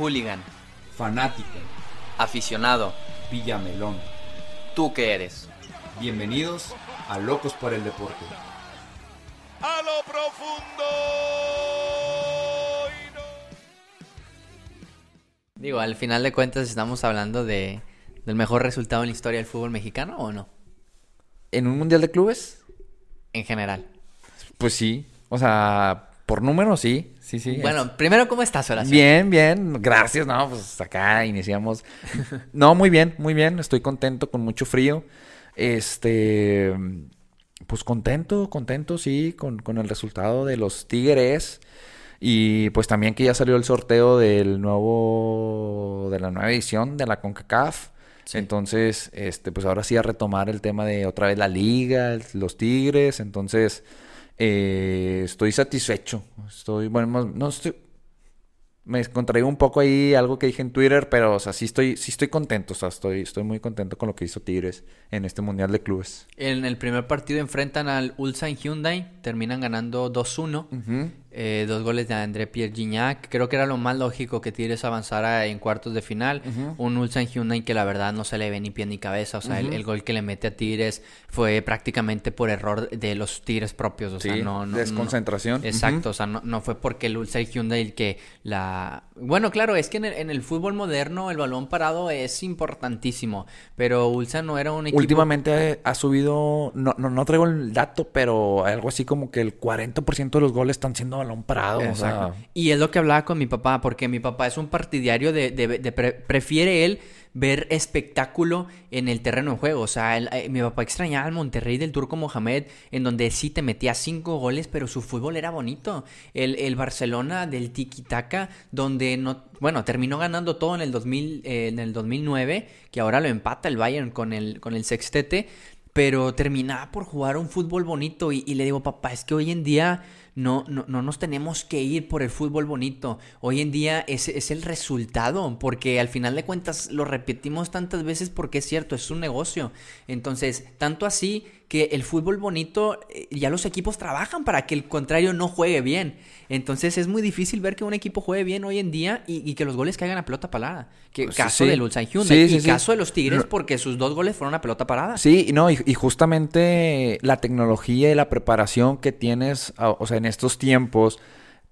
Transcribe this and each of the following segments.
Hooligan. Fanático. Aficionado. Villamelón. ¿Tú qué eres? Bienvenidos a Locos por el Deporte. A lo profundo. Digo, al final de cuentas estamos hablando de, del mejor resultado en la historia del fútbol mexicano o no? ¿En un mundial de clubes? En general. Pues sí. O sea, por número sí. Sí, sí. Bueno, primero, ¿cómo estás, Horacio? Bien, bien. Gracias. No, pues acá iniciamos. no, muy bien, muy bien. Estoy contento, con mucho frío. Este. Pues contento, contento, sí, con, con el resultado de los Tigres. Y pues también que ya salió el sorteo del nuevo. de la nueva edición de la CONCACAF. Entonces, este, pues ahora sí a retomar el tema de otra vez la liga, los Tigres. Entonces, eh, estoy satisfecho. Estoy, bueno, no estoy. Me contraigo un poco ahí algo que dije en Twitter, pero, o sea, sí estoy, sí estoy contento. O sea, estoy, estoy muy contento con lo que hizo Tigres en este Mundial de Clubes. En el primer partido enfrentan al Ulsan Hyundai, terminan ganando 2-1. Eh, dos goles de André Pierre Gignac. Creo que era lo más lógico que Tigres avanzara en cuartos de final. Un Ulsan Hyundai que la verdad no se le ve ni pie ni cabeza. O sea, el, gol que le mete a Tigres fue prácticamente por error de los Tigres propios. O sea, no, no, Desconcentración. exacto. O sea, no, fue porque el Ulsan Hyundai el que la. Bueno, claro, es que en el, fútbol moderno el balón parado es importantísimo. Pero Ulsan no era un equipo. Últimamente ha subido. No, no, no traigo el dato, pero algo así como que el 40% de los goles están siendo balón parado. Y es lo que hablaba con mi papá, porque mi papá es un partidario de, prefiere él ver espectáculo en el terreno de juego. O sea, eh, mi papá extrañaba al Monterrey del Turco Mohamed, en donde sí te metía cinco goles, pero su fútbol era bonito. El, el Barcelona del Tiki Taka, donde no, bueno, terminó ganando todo en el 2000, eh, en el 2009, que ahora lo empata el Bayern con el, con el sextete, pero terminaba por jugar un fútbol bonito y, y le digo, papá, es que hoy en día no, no, no nos tenemos que ir por el fútbol bonito. Hoy en día es, es el resultado, porque al final de cuentas lo repetimos tantas veces porque es cierto, es un negocio. Entonces, tanto así que el fútbol bonito, eh, ya los equipos trabajan para que el contrario no juegue bien. Entonces es muy difícil ver que un equipo juegue bien hoy en día y, que los goles caigan a pelota parada. Que pues caso del Ulsan Hyundai y caso de los Tigres porque sus dos goles fueron a pelota parada. Sí, no, y, y, justamente la tecnología y la preparación que tienes, o sea, en estos tiempos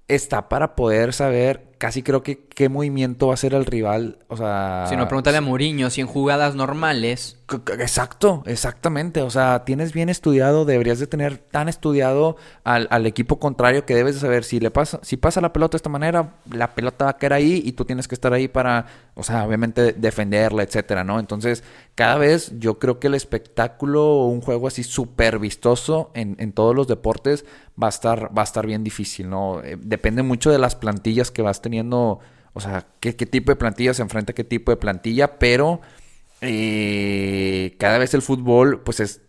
está para poder saber casi creo que qué movimiento va a hacer el rival. O sea. Si no, pregúntale a Mourinho si en jugadas normales. Exacto, exactamente. O sea, tienes bien estudiado, deberías de tener tan estudiado al, equipo contrario que debes de saber si le pasa, si pasa la pelota de esta manera, la pelota va a caer ahí y tú tienes que estar ahí para, o sea, obviamente defenderla, etcétera, ¿no? Entonces, cada vez yo creo que el espectáculo o un juego así súper vistoso en, en, todos los deportes va a estar, va a estar bien difícil, ¿no? Eh, depende mucho de las plantillas que vas teniendo, o sea, qué, tipo de plantilla se enfrenta a qué tipo de plantilla, pero eh, cada vez el fútbol, pues es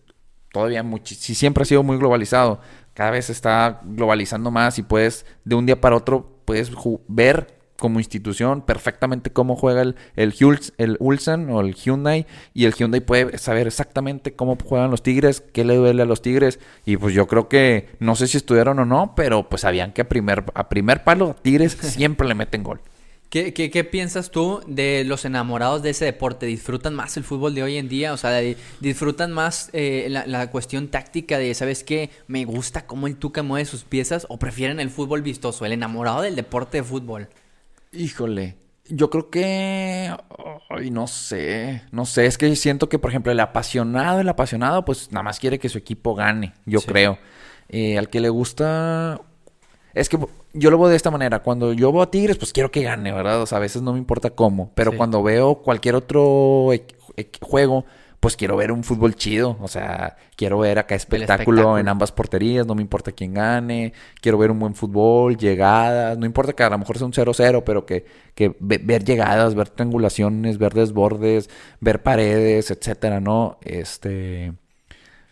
todavía si siempre ha sido muy globalizado, cada vez está globalizando más y puedes, de un día para otro, puedes ver como institución perfectamente cómo juega el, el, el Ulsan o el Hyundai y el Hyundai puede saber exactamente cómo juegan los Tigres, qué le duele a los Tigres y pues yo creo que no sé si estudiaron o no, pero pues sabían que a primer, a primer palo Tigres siempre le meten gol. ¿Qué, qué, qué piensas tú de los enamorados de ese deporte? ¿Disfrutan más el fútbol de hoy en día? O sea, ¿disfrutan más eh, la, la, cuestión táctica de, ¿sabes qué? Me gusta cómo el Tuca mueve sus piezas o prefieren el fútbol vistoso, el enamorado del deporte de fútbol? Híjole, yo creo que. Ay, no sé. No sé. Es que siento que, por ejemplo, el apasionado, el apasionado, pues nada más quiere que su equipo gane. Yo creo. Eh, al que le gusta. Es que yo lo veo de esta manera. Cuando yo veo a Tigres, pues quiero que gane, ¿verdad? O sea, a veces no me importa cómo. Pero cuando veo cualquier otro juego, pues quiero ver un fútbol chido. O sea, quiero ver acá espectáculo, en ambas porterías, no me importa quién gane. Quiero ver un buen fútbol, llegadas. No importa que a lo mejor sea un 0-0, pero que, que ver llegadas, ver triangulaciones, ver desbordes, ver paredes, etcétera, ¿no? Este.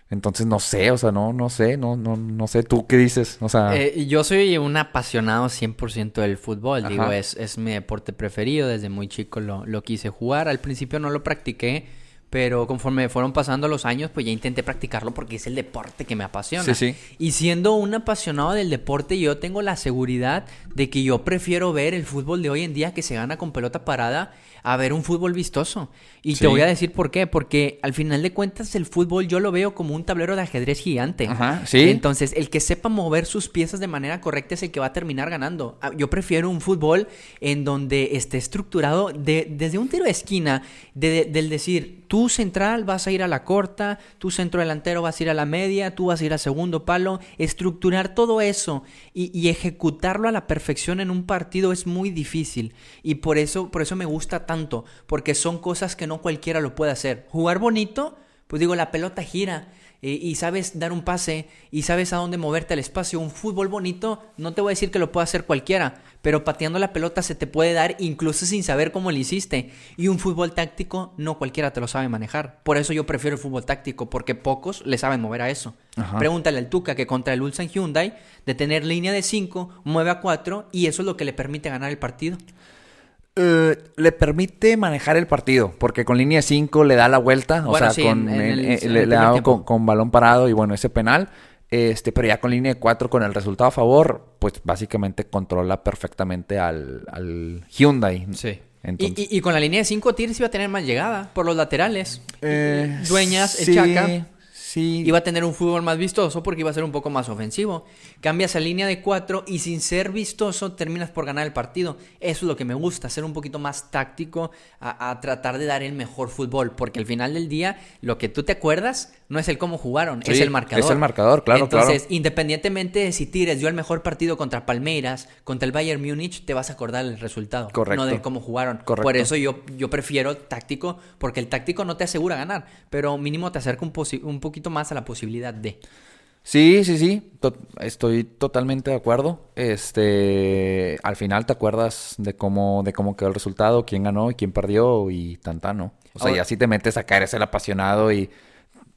Entonces no sé, o sea, no, no sé, no, no, no sé, ¿tú qué dices? O sea... Eh, yo soy un apasionado 100% del fútbol, digo, es, es mi deporte preferido, desde muy chico lo, lo quise jugar, al principio no lo practiqué pero conforme fueron pasando los años, pues ya intenté practicarlo porque es el deporte que me apasiona. Sí, sí. Y siendo un apasionado del deporte, yo tengo la seguridad de que yo prefiero ver el fútbol de hoy en día que se gana con pelota parada a ver un fútbol vistoso. Y Sí. te voy a decir por qué, porque al final de cuentas el fútbol yo lo veo como un tablero de ajedrez gigante. Ajá, sí. Entonces, el que sepa mover sus piezas de manera correcta es el que va a terminar ganando. Ah, Yo prefiero un fútbol en donde esté estructurado de- desde un tiro de esquina, de- del decir, tú central vas a ir a la corta, tu centro delantero vas a ir a la media, tú vas a ir a segundo palo. Estructurar todo eso y, y ejecutarlo a la perfección en un partido es muy difícil. Y por eso, por eso me gusta tanto, porque son cosas que no cualquiera lo puede hacer. Jugar bonito, pues digo, la pelota gira eh, y sabes dar un pase y sabes a dónde moverte al espacio. Un fútbol bonito, no te voy a decir que lo pueda hacer cualquiera, pero pateando la pelota se te puede dar incluso sin saber cómo lo hiciste. Y un fútbol táctico, no cualquiera te lo sabe manejar. Por eso yo prefiero el fútbol táctico, porque pocos le saben mover a eso. Ajá. Pregúntale al Tuca que contra el Ulsan Hyundai, de tener línea de 5, mueve a 4 y eso es lo que le permite ganar el partido. Eh, le permite manejar el partido, porque con línea 5 le da la vuelta, o sea, sí, con, en- en el- eh, eh, le, el le da con, con balón parado y bueno, ese penal, este, pero ya con línea de 4 con el resultado a favor, pues básicamente controla perfectamente al, al Hyundai. Y, Entonces, y- y con la línea de 5 Tigres iba a tener más llegada por los laterales. eh, Dueñas, el sí, Chaca. Iba a tener un fútbol más vistoso porque iba a ser un poco más ofensivo. Cambias a línea de 4 y sin ser vistoso terminas por ganar el partido. Eso es lo que me gusta, ser un poquito más táctico a, a tratar de dar el mejor fútbol. Porque al final del día, lo que tú te acuerdas no es el cómo jugaron, es el marcador. es el marcador, claro, Entonces, claro. independientemente de si Tigres dio el mejor partido contra Palmeiras, contra el Bayern Múnich, te vas a acordar del resultado. Correcto. No de cómo jugaron. Correcto. Por eso yo, yo prefiero táctico, porque el táctico no te asegura ganar, pero mínimo te acerca un, un poquito más a la posibilidad de. Sí, sí, sí, to- estoy totalmente de acuerdo. Este, al final te acuerdas de cómo, de cómo quedó el resultado, quién ganó y quién perdió y tan tan, ¿no? O sea, Ahora- ya si te metes acá, eres el apasionado y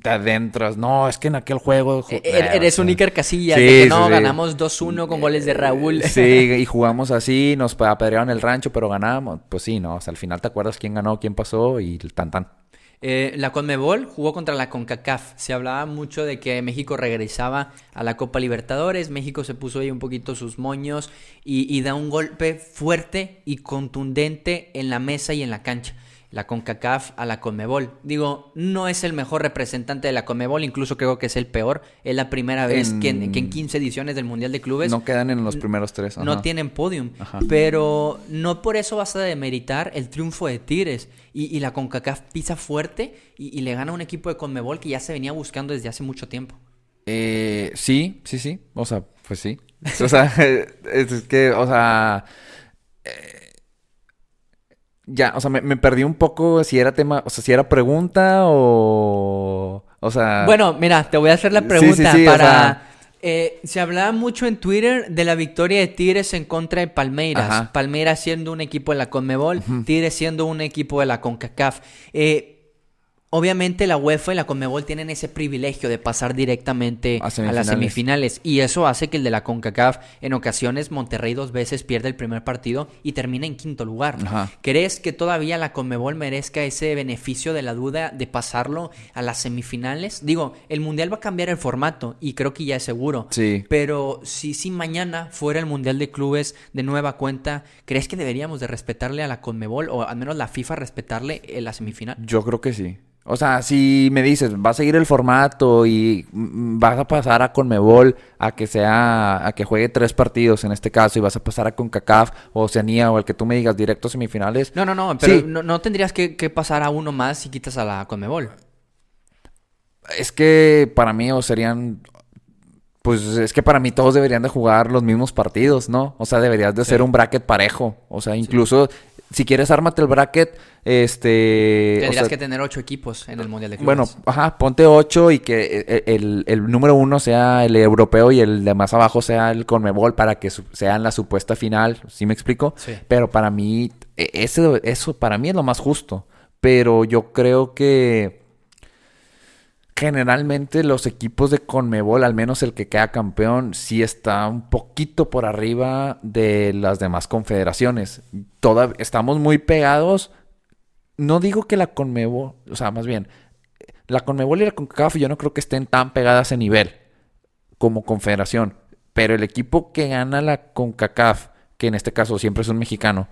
te adentras. No, es que en aquel juego. E- e- Eres un Iker Casillas, sí, de que sí, no, sí. ganamos 2-1 con goles de Raúl. Sí, y jugamos así, nos apedrearon el rancho, pero ganamos. Pues sí, no, o sea, al final te acuerdas quién ganó, quién pasó y tan tan. Eh, la Conmebol jugó contra la CONCACAF. Se hablaba mucho de que México regresaba a la Copa Libertadores. México se puso ahí un poquito sus moños y, y da un golpe fuerte y contundente en la mesa y en la cancha. La CONCACAF a la Conmebol. Digo, no es el mejor representante de la Conmebol, incluso creo que es el peor. Es la primera vez que, en, que en 15 ediciones del Mundial de Clubes No quedan en los primeros tres. no ajá. tienen podium. Ajá. Pero no por eso vas a demeritar el triunfo de Tigres. Y, y la CONCACAF pisa fuerte y, y le gana a un equipo de Conmebol que ya se venía buscando desde hace mucho tiempo. Eh, sí, sí, sí. O sea, pues sí. O sea, es es que, o sea. eh, ya, o sea, me, me perdí un poco si era tema, o sea, si era pregunta o. O sea. Bueno, mira, te voy a hacer la sí, pregunta sí, sí, o para... sea- eh, se hablaba mucho en Twitter de la victoria de Tigres en contra de Palmeiras. Ajá. Palmeiras siendo un equipo de la Conmebol, Tigres siendo un equipo de la CONCACAF. Eh, obviamente la UEFA y la Conmebol tienen ese privilegio de pasar directamente A a, las semifinales. semifinales. Y eso hace que el de la CONCACAF, en ocasiones, Monterrey dos veces pierde el primer partido y termina en quinto lugar. Ajá. ¿Crees que todavía la Conmebol merezca ese beneficio de la duda de pasarlo a las semifinales? Digo, el Mundial va a cambiar el formato y creo que ya es seguro. Sí. Pero si, si mañana fuera el Mundial de Clubes de nueva cuenta, ¿crees que deberíamos de respetarle a la Conmebol o al menos la FIFA respetarle en la semifinal? Yo creo que sí. O sea, si me dices, va a seguir el formato y vas a pasar a Conmebol a que sea, a que juegue tres partidos en este caso y vas a pasar a CONCACAF o Oceanía o el que tú me digas directo semifinales. No, no, no, pero Sí. no, no tendrías que, que pasar a uno más si quitas a la Conmebol. Es que para mí o serían, pues es que para mí todos deberían de jugar los mismos partidos, ¿no? O sea, deberías de hacer un bracket parejo. O sea, incluso si quieres ármate el bracket, este... o Tendrías sea, que tener ocho equipos en el Mundial de Clubes. Bueno, ajá, ponte ocho y que e- el, el número uno sea el europeo y el de más abajo sea el Conmebol para que su- sean la supuesta final, ¿sí me explico? Sí. Pero para mí, e- ese, eso para mí es lo más justo. Pero yo creo que generalmente los equipos de Conmebol, al menos el que queda campeón, sí está un poquito por arriba de las demás confederaciones. Toda, estamos muy pegados no digo que la Conmebol, o sea, más bien, la Conmebol y la CONCACAF yo no creo que estén tan pegadas a nivel como confederación, pero el equipo que gana la CONCACAF, que en este caso siempre es un mexicano,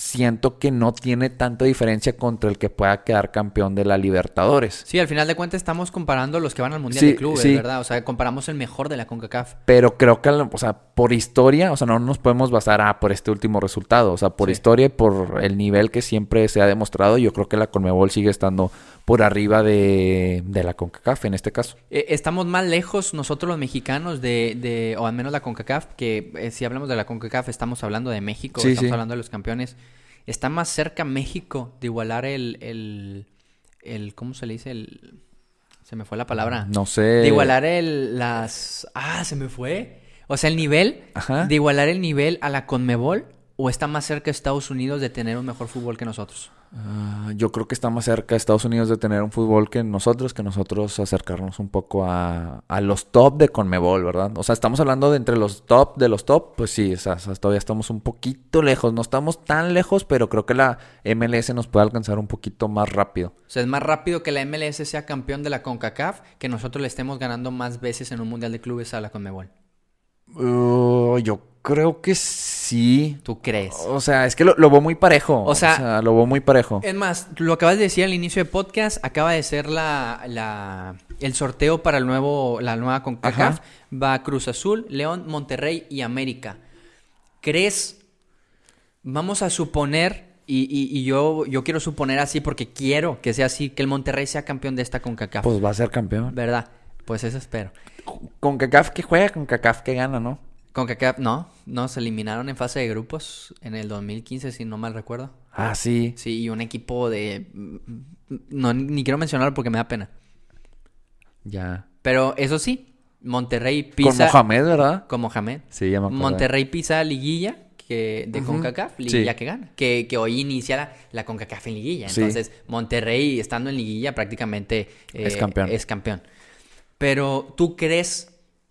siento que no tiene tanta diferencia contra el que pueda quedar campeón de la Libertadores. Sí, al final de cuentas estamos comparando los que van al Mundial Sí, de Clubes, sí. ¿verdad? O sea, comparamos el mejor de la CONCACAF. Pero creo que, o sea, por historia, o sea, no nos podemos basar ah, por este último resultado. O sea, por Sí. historia y por el nivel que siempre se ha demostrado, yo creo que la Conmebol sigue estando por arriba de, de la CONCACAF en este caso. Eh, estamos más lejos nosotros los mexicanos de, de- o al menos la CONCACAF, que eh, si hablamos de la CONCACAF estamos hablando de México, estamos hablando de los campeones. Está más cerca México de igualar el, el, el- ¿cómo se le dice? El, se me fue la palabra. No sé. De igualar el, las, ah, se me fue. O sea, el nivel, Ajá. de igualar el nivel a la CONMEBOL, o está más cerca Estados Unidos de tener un mejor fútbol que nosotros. Ah, yo creo que está más cerca Estados Unidos de tener un fútbol que nosotros, que nosotros acercarnos un poco a, a los top de Conmebol, ¿verdad? O sea, estamos hablando de entre los top de los top, pues sí, o sea, o sea, todavía estamos un poquito lejos, no estamos tan lejos, pero creo que la MLS nos puede alcanzar un poquito más rápido. O sea, es más rápido que la MLS sea campeón de la CONCACAF que nosotros le estemos ganando más veces en un Mundial de Clubes a la CONMEBOL. Uh, yo creo que sí. ¿Tú crees? O sea, es que lo, lo veo muy parejo. O sea- lo veo muy parejo. Es más, lo acabas de decir al inicio de podcast, acaba de ser la, la- el sorteo para el nuevo, la nueva CONCACAF. Va Cruz Azul, León, Monterrey y América. ¿Crees? Vamos a suponer, y, y- y yo, yo quiero suponer así porque quiero que sea así, que el Monterrey sea campeón de esta CONCACAF. Pues va a ser campeón. ¿Verdad? Pues eso espero. Con CACAF que juega, con CACAF que gana, ¿no? CONCACAF, no, no, se eliminaron en fase de grupos en el 2015, si no mal recuerdo. Ah, sí. Sí, y un equipo de... No, ni quiero mencionarlo porque me da pena. Ya. Pero eso sí, Monterrey Con pisa... Mohamed, ¿verdad? Con Mohamed. Sí, ya me acuerdo. Monterrey pisa liguilla que de Ujú. CONCACAF, liguilla Sí. que gana. Que, que hoy inicia la, la CONCACAF en liguilla. Sí. Entonces, Monterrey estando en liguilla prácticamente eh, Es campeón. es campeón. Pero, ¿tú crees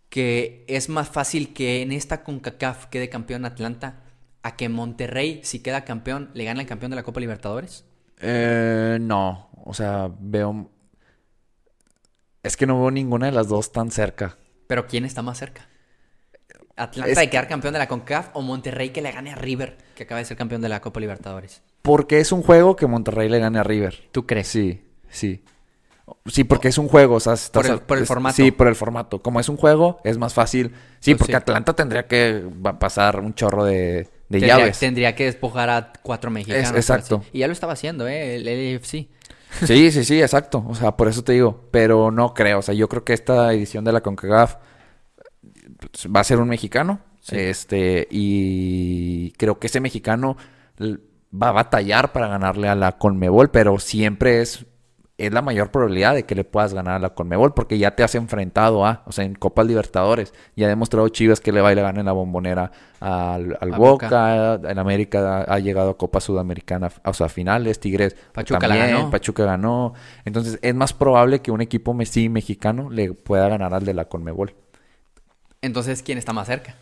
que es más fácil que en esta CONCACAF quede campeón Atlanta a que Monterrey, si queda campeón, le gane al campeón de la Copa Libertadores? Eh, no. O sea, veo. Es que no veo ninguna de las dos tan cerca. Pero ¿quién está más cerca? ¿Atlanta Es- de quedar campeón de la CONCACAF o Monterrey que le gane a River, que acaba de ser campeón de la Copa Libertadores? Porque es un juego que Monterrey le gane a River. ¿Tú crees? Sí, sí. Sí, porque es un juego, o sea, estás- Por el- por el es- formato. Sí, por el formato. Como es un juego, es más fácil. Sí, Pues porque sí. Atlanta tendría que pasar un chorro de, de tendría, llaves. tendría que despojar a cuatro mexicanos. Es- exacto. Y ya lo estaba haciendo, ¿eh? El, AFC. Sí, sí, sí, exacto. O sea, por eso te digo. Pero no creo. O sea, yo creo que esta edición de la CONCACAF pues, va a ser un mexicano. Sí. Este, y creo que ese mexicano va a batallar para ganarle a la Conmebol, pero siempre es, es la mayor probabilidad de que le puedas ganar a la Conmebol, porque ya te has enfrentado a, o sea, en Copas Libertadores, ya ha demostrado Chivas que le va y le gana en la bombonera al, al Boca, en América ha llegado a Copa Sudamericana, o sea, finales, Tigres Pachuca la también, ganó. Pachuca ganó. Entonces, es más probable que un equipo sí, mexicano le pueda ganar al de la Conmebol. Entonces, ¿quién está más cerca?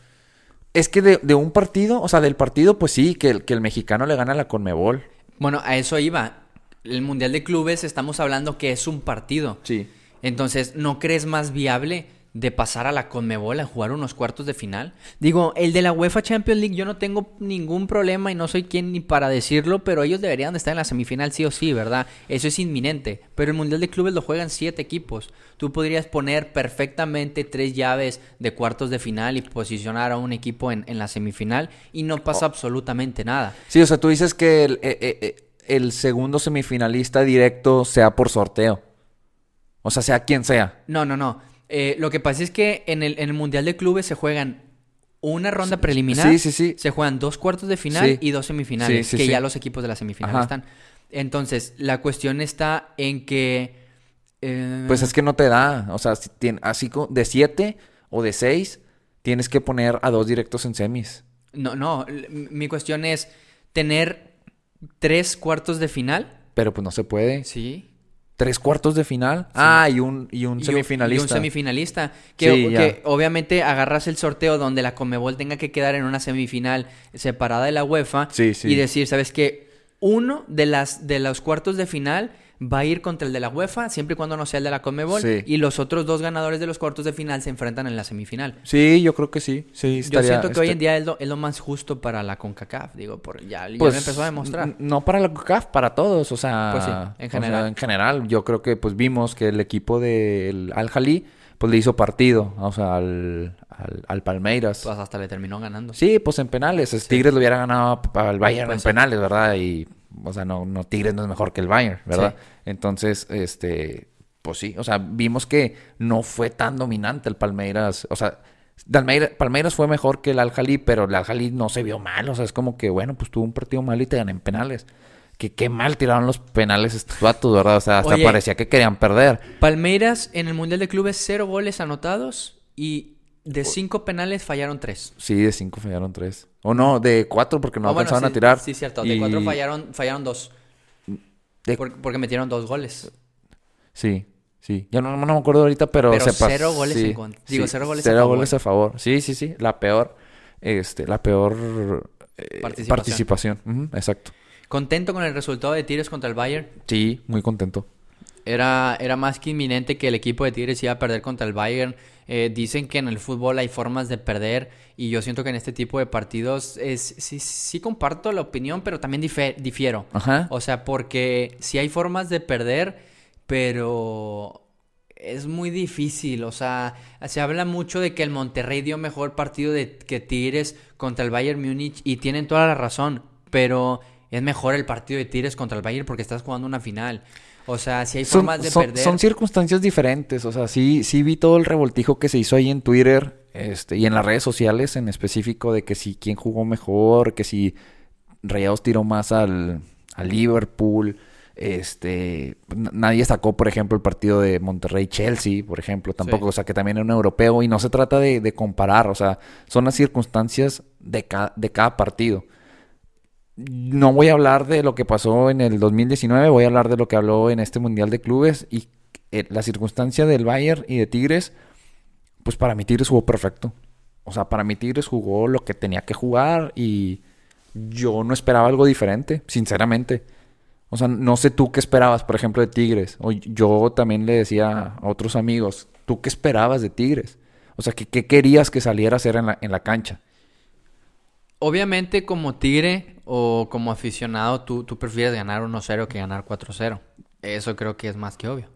Es que de, de un partido, o sea, del partido, pues sí, que el, que el mexicano le gana a la Conmebol. Bueno, a eso iba. El Mundial de Clubes estamos hablando que es un partido. Sí. Entonces, ¿no crees más viable de pasar a la Conmebol a jugar unos cuartos de final? Digo, el de la UEFA Champions League yo no tengo ningún problema y no soy quien ni para decirlo, pero ellos deberían de estar en la semifinal sí o sí, ¿verdad? Eso es inminente. Pero el Mundial de Clubes lo juegan siete equipos. Tú podrías poner perfectamente tres llaves de cuartos de final y posicionar a un equipo en, en la semifinal y no pasa absolutamente nada. Sí, o sea, tú dices que el, eh, eh, eh, el segundo semifinalista directo sea por sorteo. O sea, sea quien sea. No, no, no. Eh, lo que pasa es que en el, en el Mundial de Clubes se juegan una ronda preliminar. sí, sí, sí. Se juegan dos cuartos de final Sí. y dos semifinales, Sí, sí, que ya los equipos de la semifinal Ajá. están. Entonces, la cuestión está en que... eh, Pues es que no te da. O sea, si así de siete o de seis, tienes que poner a dos directos en semis. No, no. Mi cuestión es tener tres cuartos de final. Pero pues no se puede. Sí. Tres cuartos de final. Ah, y un, y un semifinalista. Y un semifinalista. Que, Sí, que obviamente agarras el sorteo donde la Comebol tenga que quedar en una semifinal separada de la UEFA Sí, sí. y decir, ¿sabes qué? uno de, las, de los cuartos de final va a ir contra el de la UEFA, siempre y cuando no sea el de la Conmebol. Sí. Y los otros dos ganadores de los cuartos de final se enfrentan en la semifinal. Sí, yo creo que sí. sí Yo estaría- siento que hoy este- en día es lo, es lo más justo para la CONCACAF, digo, por, ya, Pues, empezó a demostrar. No para la CONCACAF, para todos, o sea... Pues sí, en o sea, general. en general, yo creo que pues vimos que el equipo del Al Jalí pues le hizo partido, o sea, al, al, al Palmeiras. Pues hasta le terminó ganando. Sí, pues en penales. Es- Tigres lo hubiera ganado al Bayern Pues en penales, ¿verdad? Y, o sea, no, no Tigres no es mejor que el Bayern, ¿verdad? Sí. Entonces, este, pues sí, o sea, vimos que no fue tan dominante el Palmeiras. O sea, Dalmeira- Palmeiras fue mejor que el Al-Jalí, pero el Al-Jalí no se vio mal. O sea, es como que, bueno, pues tuvo un partido mal y te ganan en penales. Que qué mal tiraron los penales estos vatos, ¿verdad? O sea, hasta Oye. parecía que querían perder. Palmeiras en el Mundial de Clubes, cero goles anotados y de cinco penales fallaron tres. Sí, de cinco fallaron tres. O no, de cuatro porque no bueno, sí, a tirar. Sí, cierto. De cuatro fallaron, fallaron dos. de- Por- porque metieron dos goles. Sí, sí. Ya no, no me acuerdo ahorita, pero, Pero cero goles sí, en contra. Digo, sí, cero goles a cero favor. goles a favor. Sí, sí, sí. La peor, este, la peor eh, Participación. exacto. Contento con el resultado de Tigres contra el Bayern. Sí, muy contento. Era, era más que inminente que el equipo de Tigres iba a perder contra el Bayern. Eh, dicen que en el fútbol hay formas de perder y yo siento que en este tipo de partidos es, sí, sí comparto la opinión, pero también difiero. Ajá. O sea, porque sí hay formas de perder, pero es muy difícil. O sea, se habla mucho de que el Monterrey dio mejor partido de, que Tigres contra el Bayern Múnich y tienen toda la razón, pero es mejor el partido de Tigres contra el Bayern porque estás jugando una final. O sea, si hay Son, formas de son- perder. son circunstancias diferentes. O sea, sí, sí vi todo el revoltijo que se hizo ahí en Twitter este, y en las redes sociales en específico de que si quién jugó mejor, que si Rayados tiró más al, al Liverpool. Este, nadie sacó, por ejemplo, el partido de Monterrey-Chelsea, por ejemplo, tampoco, Sí. o sea, que también era un europeo y no se trata de, de comparar, o sea, son las circunstancias de, ca- de cada partido. No voy a hablar de lo que pasó en el 2019, voy a hablar de lo que habló en este Mundial de Clubes y eh, la circunstancia del Bayern y de Tigres, pues para mí Tigres jugó perfecto. O sea, para mí Tigres jugó lo que tenía que jugar y yo no esperaba algo diferente, sinceramente. O sea, no sé tú qué esperabas, por ejemplo, de Tigres. O yo también le decía a otros amigos, ¿tú qué esperabas de Tigres? O sea, ¿qué, querías que saliera a hacer en la cancha? Obviamente, como Tigre o como aficionado, tú, tú prefieres ganar 1-0 que ganar 4-0. Eso creo que es más que obvio.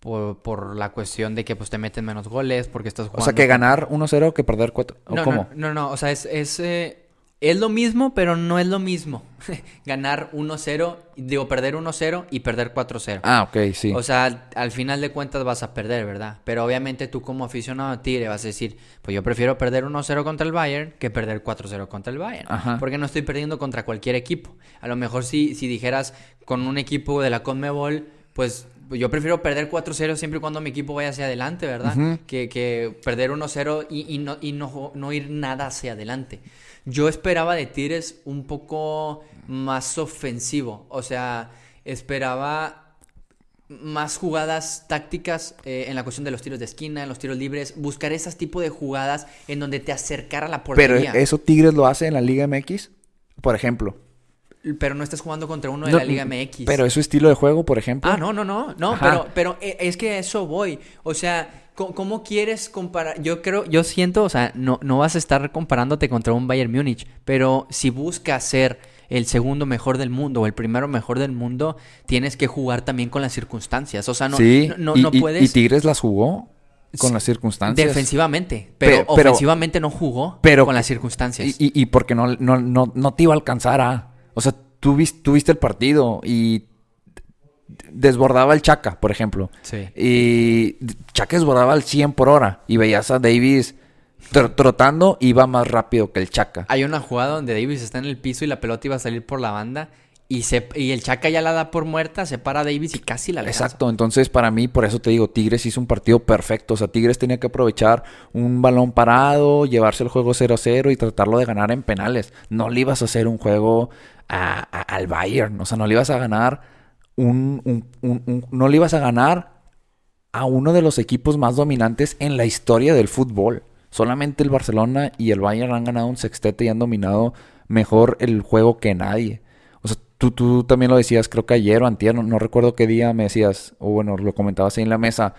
Por, por la cuestión de que pues te meten menos goles, porque estás jugando. O sea, que ganar 1-0 que perder 4. ¿O No, cómo? no, no, no, o sea, es, es, eh, es lo mismo, pero no es lo mismo. Ganar 1-0, digo, perder 1-0 y perder 4-0. Ah, ok, sí. O sea, al final de cuentas vas a perder, ¿verdad? Pero obviamente tú como aficionado a Tigre vas a decir, pues yo prefiero perder 1-0 contra el Bayern que perder 4-0 contra el Bayern. Ajá. Porque no estoy perdiendo contra cualquier equipo. A lo mejor si, si dijeras con un equipo de la Conmebol, pues yo prefiero perder 4-0 siempre y cuando mi equipo vaya hacia adelante, ¿verdad? Que, que perder 1-0 y, y no, y no, no ir nada hacia adelante. Yo esperaba de Tigres un poco más ofensivo. O sea, esperaba más jugadas tácticas eh, en la cuestión de los tiros de esquina, en los tiros libres, buscar esas tipo de jugadas en donde te acercara a la portería. Pero, eso Tigres lo hace en la Liga MX, por ejemplo. No estás jugando contra uno de No, la Liga MX. Pero es su estilo de juego, por ejemplo. Ah, no, no, no, no, Ajá. pero, pero eh, es que a eso voy. O sea, ¿cómo, cómo quieres comparar? Yo creo, yo siento, o sea, no, no vas a estar comparándote contra un Bayern Múnich, pero si buscas ser el segundo mejor del mundo o el primero mejor del mundo, tienes que jugar también con las circunstancias. O sea, no, sí, no, no, y, no y- puedes y Tigres las jugó con las circunstancias. defensivamente, pero, Pe- pero- ofensivamente no jugó pero- con las circunstancias. Y, y- y porque no, no, no, no te iba a alcanzar a. O sea, tú, vis- tú viste el partido y desbordaba el Chaca, por ejemplo. Sí. Y Chaca desbordaba al 100 por hora. Y veías a Davis tr- trotando, iba más rápido que el Chaca. Hay una jugada donde Davis está en el piso y la pelota iba a salir por la banda y, se, y el Chaca ya la da por muerta, se para Davis y casi la alcanza. Exacto, entonces para mí, por eso te digo, Tigres hizo un partido perfecto. O sea, Tigres tenía que aprovechar un balón parado, llevarse el juego 0-0 y tratarlo de ganar en penales. No le ibas a hacer un juego a- al Bayern, o sea, no le ibas a ganar un- un- no le ibas a ganar a uno de los equipos más dominantes en la historia del fútbol. Solamente el Barcelona y el Bayern han ganado un sextete y han dominado mejor el juego que nadie. Tú, tú también lo decías, creo que ayer o antier, no, no recuerdo qué día me decías, o bueno, lo comentabas ahí en la mesa.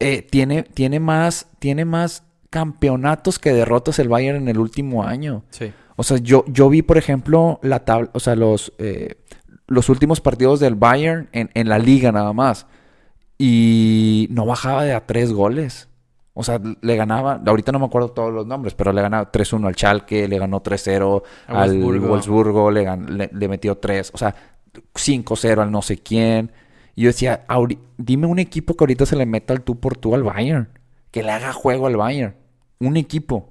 eh, tiene, tiene, más, tiene más campeonatos que derrotas el Bayern en el último año. Sí. O sea, yo, yo vi, por ejemplo, la tabla, o sea, los, eh, los últimos partidos del Bayern en, en la liga nada más. Y no bajaba de a tres goles. O sea, le ganaba, ahorita no me acuerdo todos los nombres, pero le ganaba 3-1 al Schalke, le ganó 3-0 A al Wolfsburgo. Le, gan- le, le metió 3, o sea, 5-0 al no sé quién. Y yo decía, "Ahori- dime un equipo que ahorita se le meta al tú por tú al Bayern, que le haga juego al Bayern. Un equipo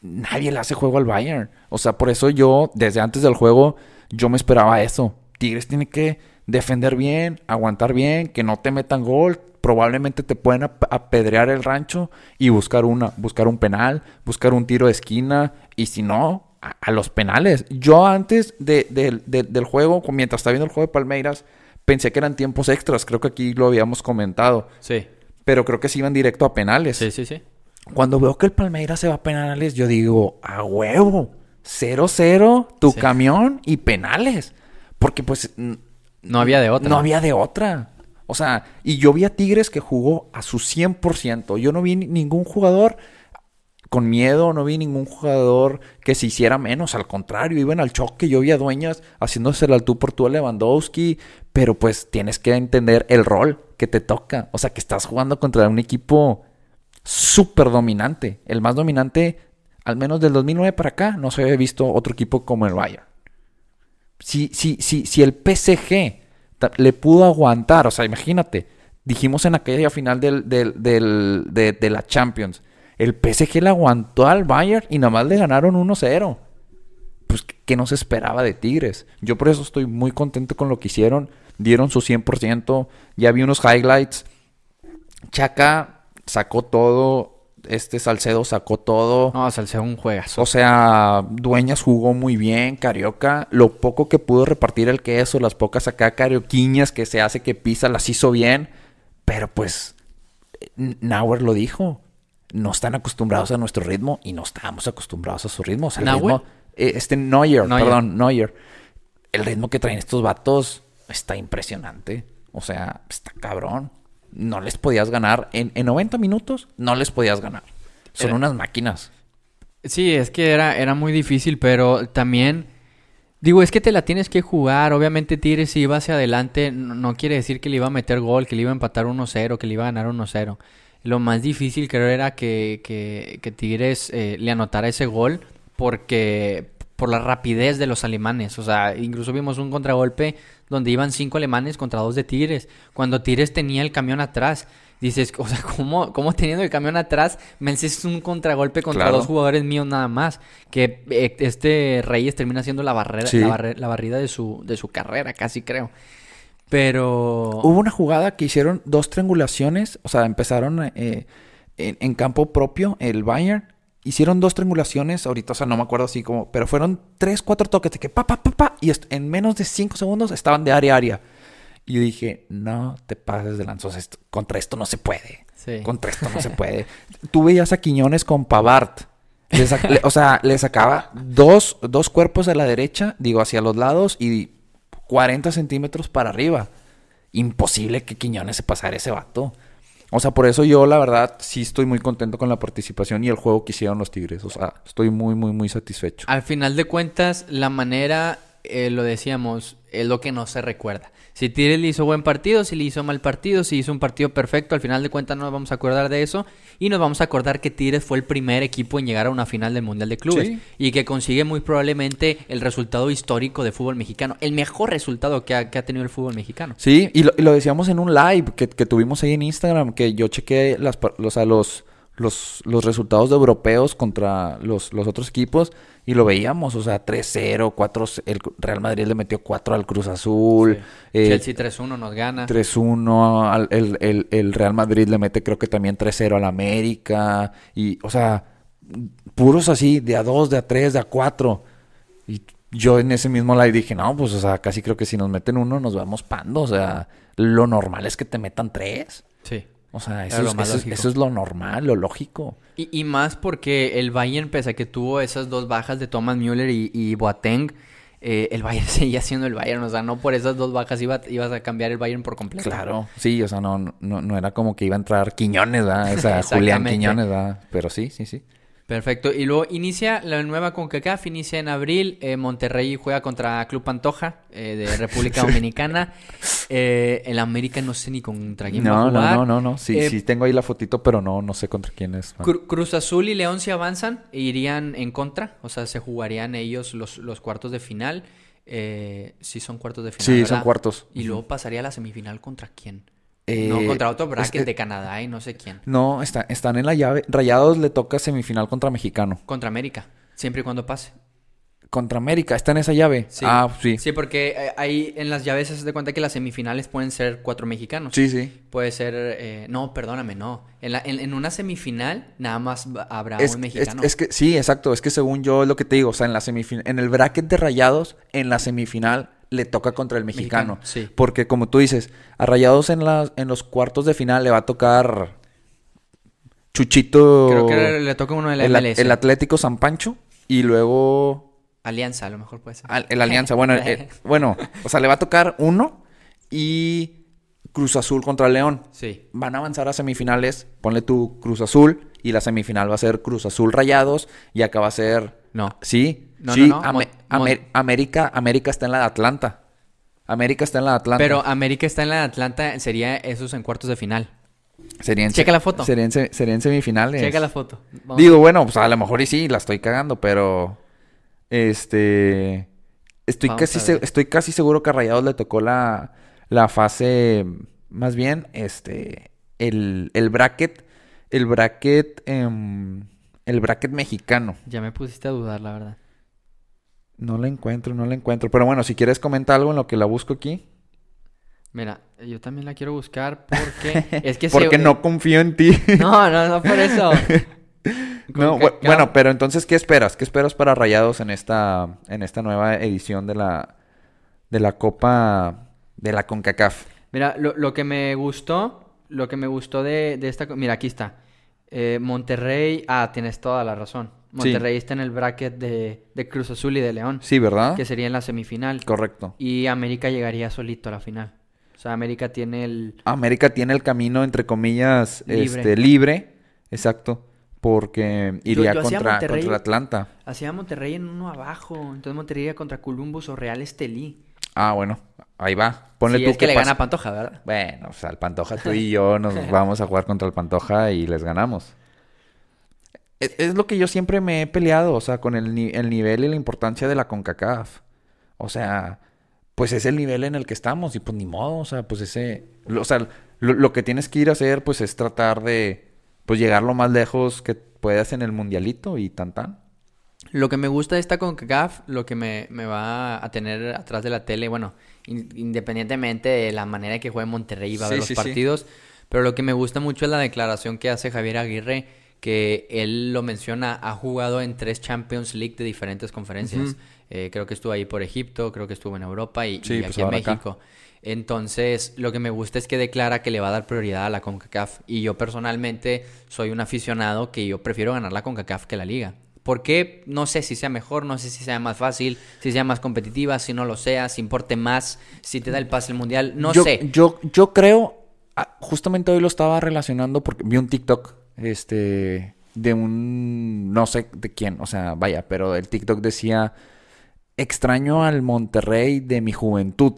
nadie le hace juego al Bayern. O sea, por eso yo, desde antes del juego, yo me esperaba eso. Tigres tiene que defender bien, aguantar bien, que no te metan gol. Probablemente te pueden ap- apedrear el rancho y buscar una, buscar un penal, buscar un tiro de esquina. Y si no, a, a los penales. Yo antes de- de- de- del juego, mientras estaba viendo el juego de Palmeiras, pensé que eran tiempos extras. Creo que aquí lo habíamos comentado. Sí. Pero creo que se iban directo a penales. Sí, sí, sí. Cuando veo que el Palmeiras se va a penales, yo digo, a huevo, 0-0, tu Sí. camión y penales. Porque pues No había de otra. no había de otra. O sea, y yo vi a Tigres que jugó a su 100%. Yo no vi ni- ningún jugador con miedo, no vi ningún jugador que se hiciera menos. Al contrario, iban al choque. Yo vi a Dueñas haciéndose al tú por tú a Lewandowski. Pero pues tienes que entender el rol que te toca. O sea, que estás jugando contra un equipo súper dominante. El más dominante, al menos del 2009 para acá, no se había visto otro equipo como el Bayern. Si, si, si, si el PSG le pudo aguantar, o sea, imagínate, dijimos en aquella final del, del- de, la Champions, el PSG le aguantó al Bayern y nada más le ganaron 1-0. Pues, ¿qué- ¿qué nos esperaba de Tigres? Yo por eso estoy muy contento con lo que hicieron. Dieron su 100%. Ya vi unos highlights. Chaca sacó todo. Este Salcedo sacó todo. No, Salcedo un juegazo. O sea, Dueñas jugó muy bien, Carioca. Lo poco que pudo repartir el queso, las pocas acá carioquiñas que se hace que pisa, las hizo bien. Pero pues, N- Nauer lo dijo. No están acostumbrados a nuestro ritmo y no estábamos acostumbrados a su ritmo. O sea, el ¿Nauer? ritmo- eh, este Neuer, Neuer. perdón, Neuer. El ritmo que traen estos vatos está impresionante. O sea, está cabrón. No les podías ganar. En, en 90 minutos, no les podías ganar. Son Era- unas máquinas. Sí, es que era, era muy difícil, pero también... Digo, es que te la tienes que jugar. Obviamente Tigres si iba hacia adelante, no, no quiere decir que le iba a meter gol, que le iba a empatar 1-0, que le iba a ganar 1-0. Lo más difícil creo era que, que, que Tigres eh, le anotara ese gol porque por la rapidez de los alemanes. O sea, incluso vimos un contragolpe donde iban cinco alemanes contra dos de Tigres. Cuando Tigres tenía el camión atrás. Dices, o sea, ¿cómo, cómo teniendo el camión atrás me haces un contragolpe contra Claro. dos jugadores míos nada más? Que eh, este Reyes termina siendo la barrera, Sí. la, barre- la barrida de su, de su carrera, casi creo. Pero... Hubo una jugada que hicieron dos triangulaciones, o sea, empezaron eh, en, en campo propio, el Bayern. Hicieron dos triangulaciones, ahorita, o sea, no me acuerdo así como, pero fueron tres, cuatro toques de que pa, pa, pa, pa, y en menos de cinco segundos estaban de área a área. Y yo dije, no te pases de lanzos, esto- contra esto no se puede. Sí. Contra esto no se puede. Tú veías a Quiñones con Pavard. Le- o sea, le sacaba dos, dos cuerpos a la derecha, digo, hacia los lados y 40 centímetros para arriba. Imposible que Quiñones se pasara ese vato. O sea, por eso yo, la verdad, sí estoy muy contento con la participación y el juego que hicieron los Tigres. O sea, estoy muy, muy, muy satisfecho. Al final de cuentas, la manera, eh, lo decíamos, es lo que no se recuerda. Si Tigres le hizo buen partido, si le hizo mal partido, si hizo un partido perfecto, al final de cuentas no nos vamos a acordar de eso. Y nos vamos a acordar que Tigres fue el primer equipo en llegar a una final del Mundial de Clubes. Sí. Y que consigue muy probablemente el resultado histórico de fútbol mexicano. El mejor resultado que ha, que ha tenido el fútbol mexicano. Sí, y lo, y lo decíamos en un live que, que tuvimos ahí en Instagram, que yo chequé las, los, a los, los, los resultados de europeos contra los, los otros equipos y lo veíamos, o sea, 3-0, 4 el Real Madrid le metió 4 al Cruz Azul, Sí. eh, Chelsea 3-1 nos gana. 3-1, al- el, el, el Real Madrid le mete creo que también 3-0 al América. Y, o sea, puros así, de a 2, de a 3, de a 4. Y yo en ese mismo live dije, no, pues, o sea, casi creo que si nos meten uno nos vamos pando. O sea, lo normal es que te metan 3. Sí. O sea, eso, lo es, eso es- lógico. eso es lo normal, lo lógico. Y, y más porque el Bayern, pese a que tuvo esas dos bajas de Thomas Müller y, y Boateng, eh, el Bayern seguía siendo el Bayern. O sea, no por esas dos bajas iba, ibas a cambiar el Bayern por completo. Claro, sí, o sea, no, no, no era como que iba a entrar Quiñones, ¿verdad? O sea, Julián. Quiñones, ¿verdad? Pero sí, sí, sí. Perfecto. Y luego inicia la nueva CONCACAF, inicia en abril. eh, Monterrey juega contra Club Pantoja eh, de República Dominicana. Eh, el América no sé ni contra quién va a No, jugar. no, no, no, no. Sí, Eh, sí tengo ahí la fotito, pero no, no sé contra quién es. Cru- Cruz Azul y León se avanzan e irían en contra. O sea, se jugarían ellos los, los cuartos de final. Eh, sí, son cuartos de final. Sí, ¿verdad? son cuartos. Y luego pasaría a la semifinal contra quién. Eh, no, contra otro bracket que- de Canadá y no sé quién. No, está- están en la llave. Rayados le toca semifinal contra Mexicano. Contra América. Siempre y cuando pase. Contra América, está en esa llave. Sí. Ah, sí. Sí, porque eh, ahí en las llaves se da cuenta que las semifinales pueden ser cuatro mexicanos. Sí, sí. Puede ser. eh, no, perdóname, no. En, la- en- en una semifinal nada más habrá Es, un mexicano. es que sí, exacto. Es que según yo es lo que te digo, o sea, en la semifinal, en el bracket de Rayados, en la semifinal le toca contra el mexicano. Mexicano, sí. Porque como tú dices, a Rayados en las en los cuartos de final le va a tocar Chuchito Creo que le toca uno de la el, MLS. el Atlético San Pancho y luego Alianza, a lo mejor puede ser. al- el Alianza. Bueno, eh, bueno, o sea, le va a tocar uno y Cruz Azul contra León. Sí. Van a avanzar a semifinales. Ponle tu Cruz Azul. Y la semifinal va a ser Cruz Azul Rayados. Y acá va a ser. No. Sí. No, sí. no, no. América, América está en la de Atlanta. América está en la de Atlanta. Pero América está en la de Atlanta, sería esos en cuartos de final. Sería en Checa la foto. Sería en, se- sería en semifinales. Checa la foto. Vamos. Digo, bueno, pues a lo mejor y sí, la estoy cagando, pero. Este. Estoy Vamos casi, estoy casi seguro que a Rayados le tocó la, la fase. Más bien, este. El, el bracket. El bracket. em, el bracket mexicano. Ya me pusiste a dudar, la verdad. No la encuentro, no la encuentro. Pero bueno, si quieres comenta algo en lo que la busco aquí. Mira, yo también la quiero buscar porque es que se- Porque no confío en ti. No, no, no por eso. No, bueno, pero entonces, ¿qué esperas? ¿Qué esperas para Rayados en esta, en esta nueva edición de la, de la Copa de la CONCACAF? Mira, lo, lo que me gustó, lo que me gustó de, de esta... Mira, aquí está. Eh, Monterrey... Ah, tienes toda la razón. Monterrey está en el bracket de, de Cruz Azul y de León. Sí, ¿verdad? Que sería en la semifinal. Correcto. Y América llegaría solito a la final. O sea, América tiene el... América tiene el camino, entre comillas, Libre. este, libre. Exacto. Porque iría yo contra, contra el Atlanta. Hacía Monterrey en uno abajo. Entonces Monterrey iría contra Columbus o Real Estelí. Ah, bueno. Ahí va. Ponle Sí, tú es que le gana a Pantoja, ¿verdad? Bueno, o sea, el Pantoja, tú y yo nos vamos a jugar contra el Pantoja y les ganamos. Es, es lo que yo siempre me he peleado, o sea, con el, el nivel y la importancia de la CONCACAF. O sea, pues es el nivel en el que estamos y pues ni modo, o sea, pues ese... lo- o sea, lo, lo que tienes que ir a hacer pues es tratar de pues llegar lo más lejos que puedas en el mundialito y tan tan. Lo que me gusta de esta CONCACAF, lo que me, me va a tener atrás de la tele, bueno, in- independientemente de la manera que juegue Monterrey y va a ver los sí, sí. partidos, pero lo que me gusta mucho es la declaración que hace Javier Aguirre, que él lo menciona, ha jugado en tres Champions League de diferentes conferencias. Eh, creo que estuvo ahí por Egipto, creo que estuvo en Europa y, Sí, y pues aquí en acá. México. Entonces, lo que me gusta es que declara que le va a dar prioridad a la CONCACAF. Y yo personalmente soy un aficionado que yo prefiero ganar la CONCACAF que la liga. ¿Por qué? No sé si sea mejor, no sé si sea más fácil, si sea más competitiva, si no lo sea, si importe más, si te da el pase al mundial, no yo, sé. Yo, yo creo, ah, justamente hoy lo estaba relacionando porque vi un TikTok, este, de un, no sé de quién, o sea, vaya, pero el TikTok decía, extraño al Monterrey de mi juventud.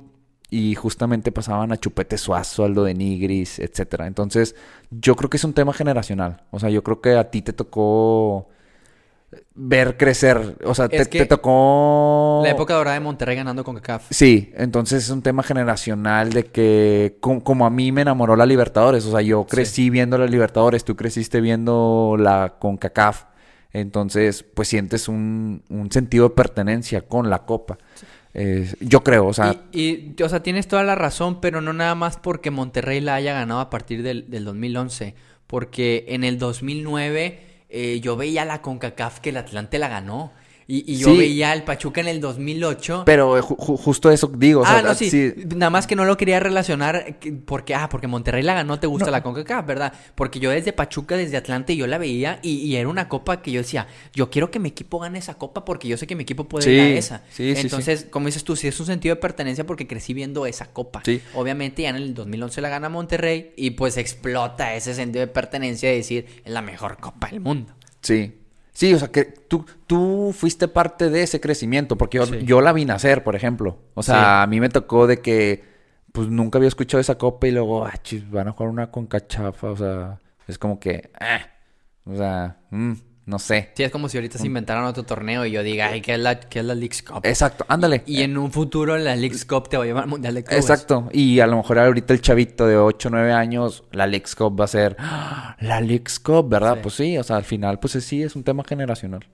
Y justamente pasaban a Chupete Suazo, Aldo de Nigris, etcétera. Entonces, yo creo que es un tema generacional. O sea, yo creo que a ti te tocó ver crecer. O sea, te, tocó. La época dorada de Monterrey ganando CONCACAF. Sí, entonces es un tema generacional de que com- como a mí me enamoró la Libertadores, o sea, yo crecí viendo la Libertadores, tú creciste viendo la CONCACAF, entonces pues sientes un, un sentido de pertenencia con la Copa. Eh, yo creo, o sea, y, y, o sea, tienes toda la razón, pero no nada más porque Monterrey la haya ganado a partir del, del 2011. Porque en el 2009 eh, yo veía la CONCACAF que el Atlante la ganó. Y, y yo Sí. veía al Pachuca en el 2008. Pero eh, ju- ju- justo eso digo. o sea, ah, no, sí. Nada más que no lo quería relacionar que- porque, ah, porque Monterrey la ganó, te gusta la CONCACAF, ¿verdad? Porque yo desde Pachuca, desde Atlante, yo la veía y, y era una copa que yo decía, yo quiero que mi equipo gane esa copa porque yo sé que mi equipo puede Sí, ir a esa. sí, sí, sí. Entonces, como dices tú, sí es un sentido de pertenencia porque crecí viendo esa copa. Sí. Obviamente ya en el 2011 la gana Monterrey y pues explota ese sentido de pertenencia de decir, es la mejor copa del mundo. Sí. Sí, o sea, que tú, tú fuiste parte de ese crecimiento, porque yo, Sí. yo la vi nacer, por ejemplo. O sea, Sí. a mí me tocó de que, pues nunca había escuchado esa copa y luego, ah, chis, van a jugar una con cachafa, o sea, es como que, ah, o sea, mm, no sé. Sí, es como si ahorita se inventaran otro torneo y yo diga, ay, ¿qué es la, qué es la Leagues Cup? Exacto, ándale. Y en un futuro la Leagues Cup te va a llevar al Mundial de Clubes. Exacto. Y a lo mejor ahorita el chavito de 8 o 9 años, la Lex Cup va a ser ¡Ah! la Lex Cup, ¿verdad? Sí. Pues sí, o sea, al final, pues sí, es un tema generacional.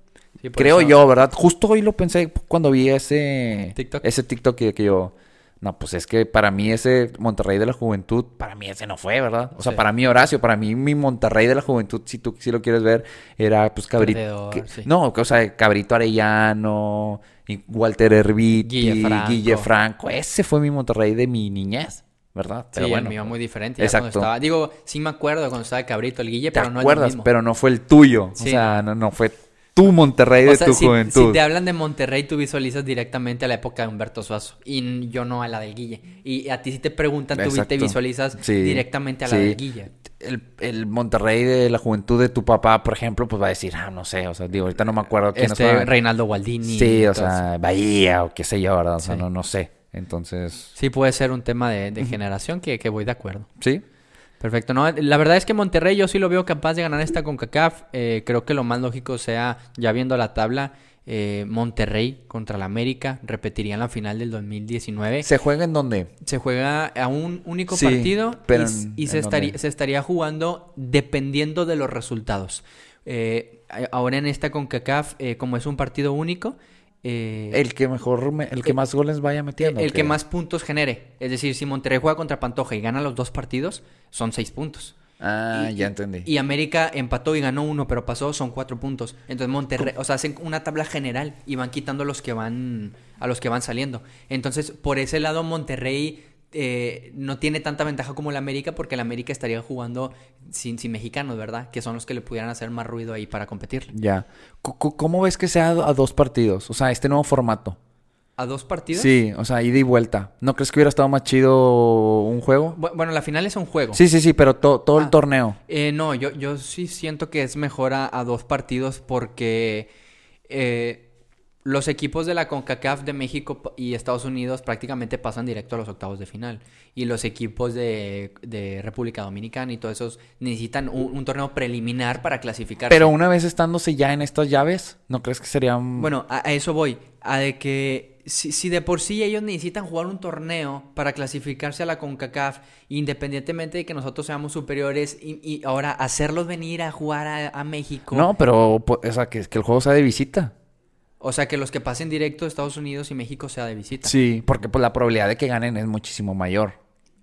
Sí, Creo eso- yo, ¿verdad? Justo hoy lo pensé cuando vi ese TikTok. ese TikTok que, que yo, no, pues es que para mí ese Monterrey de la Juventud, para mí ese no fue, ¿verdad? O sea, Sí. para mí Horacio, para mí mi Monterrey de la Juventud, si tú si lo quieres ver, era pues Cabrito. Sí. No, o sea, Cabrito Arellano, Walter Herbiti, Guille Franco. Guille Franco. Ese fue mi Monterrey de mi niñez, ¿verdad? Sí, el mío muy diferente. Exacto. estaba- digo, sí me acuerdo cuando estaba Cabrito, el Guille, ¿Te pero no acuerdas? es lo mismo. pero no fue el tuyo. Sí. O sea, no, no fue tu Monterrey O de sea, tu si, juventud. si te hablan de Monterrey, tú visualizas directamente a la época de Humberto Suazo. Y yo no a la del Guille. Y a ti si te preguntan, tú te visualizas Sí, directamente a la sí. del Guille. El, el Monterrey de la juventud de tu papá, por ejemplo, pues va a decir, ah, no sé, o sea, digo, ahorita no me acuerdo quién Este, Reinaldo Gualdini. Sí, o sea, Bahía o qué sé yo, ¿verdad? O sea, Sí. no, no sé. Entonces, Sí, puede ser un tema de, de generación que, que voy de acuerdo. sí. Perfecto, no, la verdad es que Monterrey yo sí lo veo capaz de ganar esta CONCACAF. Eh, creo que lo más lógico sea, ya viendo la tabla, eh, Monterrey contra la América repetirían la final del 2019. Se, ¿Se juega en dónde? juega a un único Sí, partido pero y, s- en- y se, ¿en estaría, se estaría jugando dependiendo de los resultados. Eh, ahora en esta CONCACAF, como es un partido único, eh, El que mejor, me- el que más goles vaya metiendo. el ¿o que más puntos genere. Es decir, si Monterrey juega contra Pantoja y gana los dos partidos, son seis puntos. Ah, Y- ya entendí. Y América empató y ganó uno, pero pasó, son cuatro puntos. Entonces Monterrey, o sea, hacen una tabla general y van quitando los que van, a los que van saliendo. Entonces, por ese lado, Monterrey eh, no tiene tanta ventaja como el América, porque el América estaría jugando sin, sin mexicanos, ¿verdad? Que son los que le pudieran hacer más ruido ahí para competir. Ya. ¿Cómo ves que sea a dos partidos? O sea, este nuevo formato. ¿A dos partidos? Sí, o sea, ida y vuelta. ¿No crees que hubiera estado más chido un juego? Bu- Bueno, la final es un juego. Sí, sí, sí, pero to- todo el Ah. torneo. Eh, no, yo, yo sí siento que es mejor a, a dos partidos porque eh, los equipos de la CONCACAF de México y Estados Unidos prácticamente pasan directo a los octavos de final. Y los equipos de, de República Dominicana y todos esos necesitan un, un torneo preliminar para clasificar. Pero una vez estándose ya en estas llaves, ¿no crees que sería un... Bueno, a, a eso voy. A de que si, si de por sí ellos necesitan jugar un torneo para clasificarse a la CONCACAF, independientemente de que nosotros seamos superiores, y, y ahora hacerlos venir a jugar a, a México. No, pero, po- o sea, que, que el juego sea de visita. O sea, que los que pasen directo de Estados Unidos y México sea de visita. Sí, porque pues la probabilidad de que ganen es muchísimo mayor.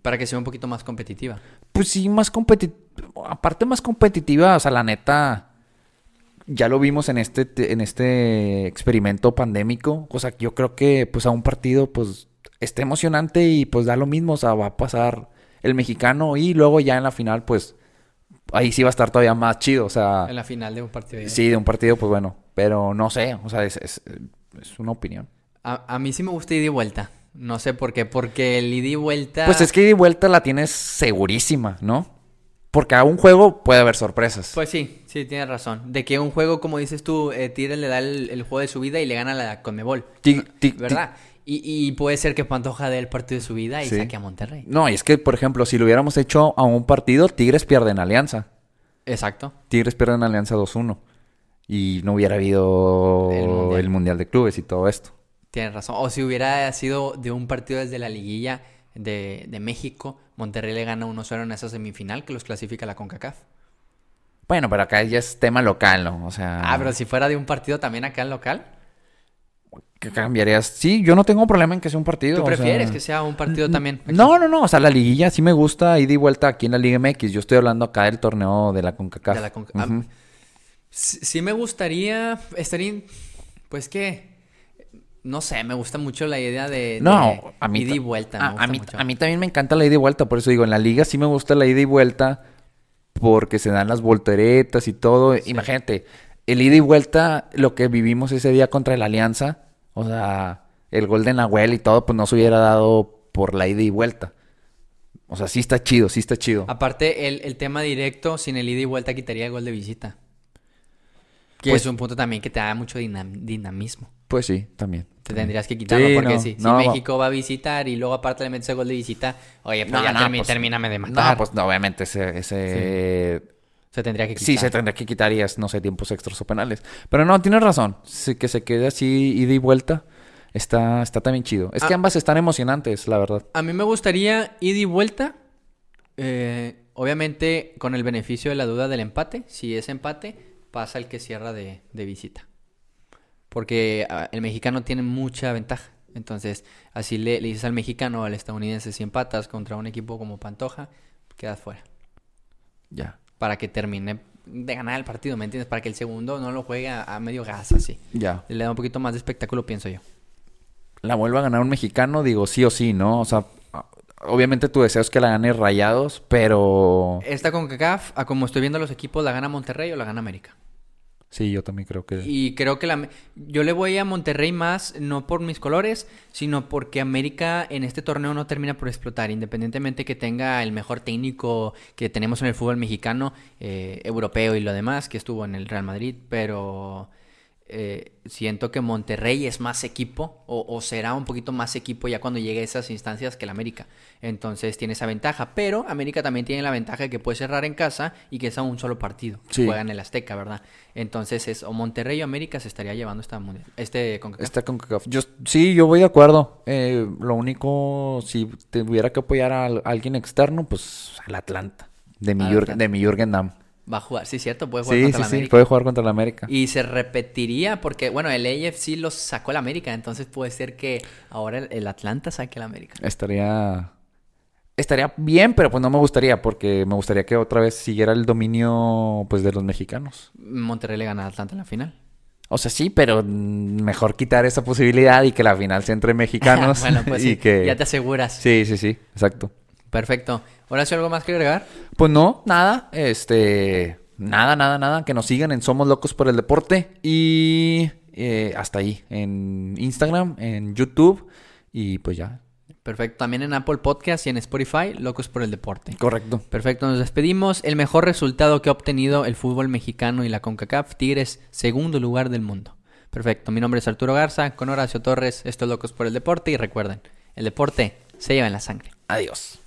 Para que sea un poquito más competitiva. Pues sí, más competitiva. Aparte más competitiva, o sea, la neta, ya lo vimos en este, te- en este experimento pandémico. O sea, yo creo que pues a un partido pues esté emocionante y pues da lo mismo. O sea, va a pasar el mexicano y luego ya en la final pues ahí sí va a estar todavía más chido. O sea, En la final de un partido. sí, de un partido pues bueno. Pero no sé, o sea, es, es, es una opinión. A, a mí sí me gusta ida y vuelta. No sé por qué. Porque el ida y vuelta. Pues es que ida y vuelta la tienes segurísima, ¿no? Porque a un juego puede haber sorpresas. Pues sí, sí, tienes razón. De que un juego, como dices tú, eh, le da el, el juego de su vida y le gana la Conmebol. ¿Verdad? Y, y puede ser que Pantoja dé el partido de su vida y Sí. saque a Monterrey. No, y es que, por ejemplo, si lo hubiéramos hecho a un partido, Tigres pierden alianza. Exacto. Tigres pierden alianza 2-1. Y no hubiera habido El el Mundial. mundial. de Clubes y todo esto. Tienes razón. O si hubiera sido de un partido desde la liguilla de, de México, Monterrey le gana 1-0 en esa semifinal que los clasifica a la CONCACAF. Bueno, pero acá ya es tema local, ¿no? O sea, Ah, pero si fuera de un partido también acá en local. ¿Qué cambiarías? Sí, yo no tengo problema en que sea un partido. ¿Tú o sea, prefieres que sea un partido también? No, no, no. O sea, la liguilla sí me gusta ida y vuelta aquí en la Liga MX. Yo estoy hablando acá del torneo de la CONCACAF. De la Conca- ah. Sí sí me gustaría, estaría, Pues que, no sé, me gusta mucho la idea de, No, de a mí, ida y vuelta. me a, mí, mucho. a mí también me encanta la ida y vuelta. Por eso digo, en la liga sí me gusta la ida y vuelta porque se dan las volteretas y todo. Imagínate, el ida y vuelta, lo que vivimos ese día contra la Alianza, o sea, el gol de Nahuel y todo, pues no se hubiera dado por la ida y vuelta. O sea, sí está chido, sí está chido. Aparte, el, el tema directo, sin el ida y vuelta, quitaría el gol de visita. Que Pues- es un punto también que te da mucho dinam- dinamismo. Pues sí, también. Te tendrías que quitarlo, Sí, porque no, si, México va a visitar y luego aparte le metes el gol de visita, oye, pues No, ya pues- termíname de matar. No, pues no, obviamente ese... ese Se tendría que quitar. Sí, se tendría que quitar y es, no sé, tiempos extras o penales. Pero no, tienes razón. Sí, que se quede así ida y vuelta. Está, está también chido. Es que Ah. ambas están emocionantes, la verdad. A mí me gustaría ida y vuelta. eh, obviamente con el beneficio de la duda del empate. Si es empate, pasa el que cierra de, de visita. Porque ah, el mexicano tiene mucha ventaja. Entonces, así le, le dices al mexicano o al estadounidense, si empatas contra un equipo como Pantoja, quedas fuera. Ya. Para que termine de ganar el partido, ¿me entiendes? Para que el segundo no lo juegue a, a medio gas así. Ya. Le da un poquito más de espectáculo, pienso yo. La vuelva a ganar un mexicano, digo, sí o sí, ¿no? O sea, obviamente tu deseo es que la gane Rayados, pero... Esta con CACAF, a como estoy viendo los equipos, ¿la gana Monterrey o la gana América? Sí, yo también creo que... Y creo que la, yo le voy a Monterrey más, no por mis colores, sino porque América en este torneo no termina por explotar, independientemente que tenga el mejor técnico que tenemos en el fútbol mexicano, eh, europeo y lo demás, que estuvo en el Real Madrid, pero eh, siento que Monterrey es más equipo o, o será un poquito más equipo ya cuando llegue a esas instancias que el América. Entonces tiene esa ventaja, pero América también tiene la ventaja de que puede cerrar en casa y que es a un solo partido. que Sí. Juega en el Azteca, ¿verdad? Entonces es o Monterrey o América se estaría llevando esta mundial, este CONCACAF. Está con CACAF. Yo, sí, yo voy de acuerdo. Eh, lo único, si tuviera que apoyar a, al- a alguien externo, pues al Atlanta. De mi, Jürgen, de mi Jürgen Damm. Va a jugar, sí, cierto, puede jugar Sí, contra sí, la sí. América. Puede jugar contra la América. Y se repetiría porque, bueno, el AFC los sacó el América, entonces puede ser que ahora el, Atlanta saque el América. Estaría. Estaría bien, pero pues no me gustaría, porque me gustaría que otra vez siguiera el dominio pues de los mexicanos. Monterrey le gana a Atlanta en la final. O sea, sí, pero mejor quitar esa posibilidad y que la final sea entre mexicanos. bueno, pues y sí, que... ya te aseguras. Sí, sí, sí, exacto. Perfecto. ¿Ahora sí algo más que agregar? Pues no, nada, este, nada, nada, nada, que nos sigan en Somos Locos por el Deporte y eh, hasta ahí, en Instagram, en YouTube y pues ya. Perfecto. También en Apple Podcast y en Spotify, Locos por el Deporte. Correcto. Perfecto, nos despedimos. El mejor resultado que ha obtenido el fútbol mexicano y la CONCACAF, Tigres, segundo lugar del mundo. Perfecto, mi nombre es Arturo Garza, con Horacio Torres, esto es Locos por el Deporte y recuerden, el deporte se lleva en la sangre. Adiós.